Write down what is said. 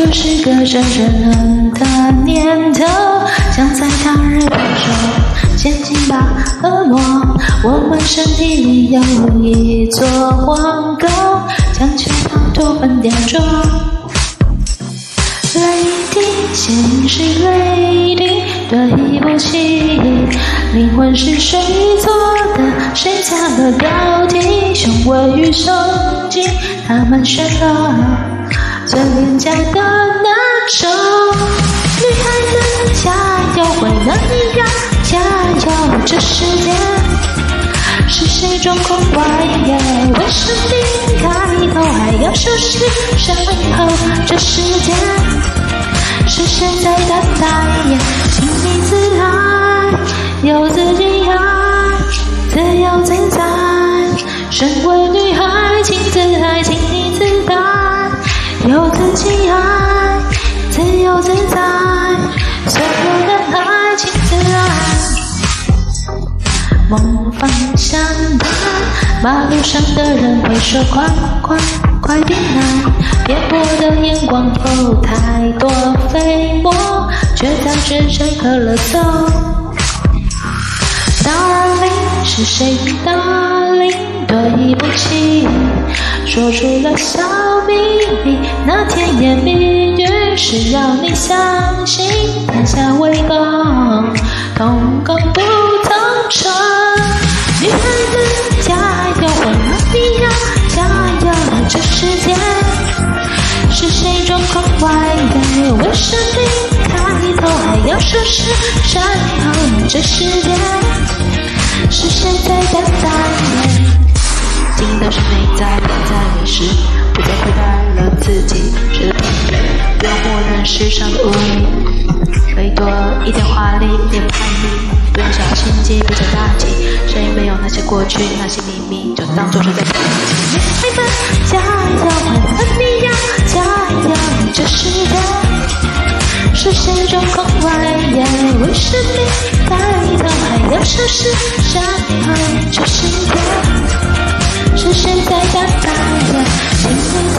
就是个真人的念头，想在他日不中陷进吧恶魔。我们身体里有一座皇宫，将全套土粉雕琢。泪滴，心是泪滴，对不起，灵魂是谁做的？谁加了标题？雄伟与胸肌，他们选了。最廉价的那种，女孩子加油，为了你要加油。这世界是谁状况外耶？为生命开头还要收拾身后？这世界是谁在等待？请你自爱，有自己爱，自由自在。身为女孩，请自爱，请你自梦方向盘，马路上的人会说快快快点来，别过的眼光有太多飞沫，却导致乘客勒索。Darling，是谁？Darling，对不起。说出了小秘密，那甜言蜜语是要你相信。天下为公，同工不的？为生命开头还要收拾身后？这世界是谁在等待？听到是内在，不再迷失，不再亏待了自己，是平庸，不要默认世上的无理，可以多一点华丽，一点叛逆，不用小心机，不讲大忌，谁没有那些过去，那些秘密，就当做是在自己。还要收拾身后，这世界。是现在等待呀？请你自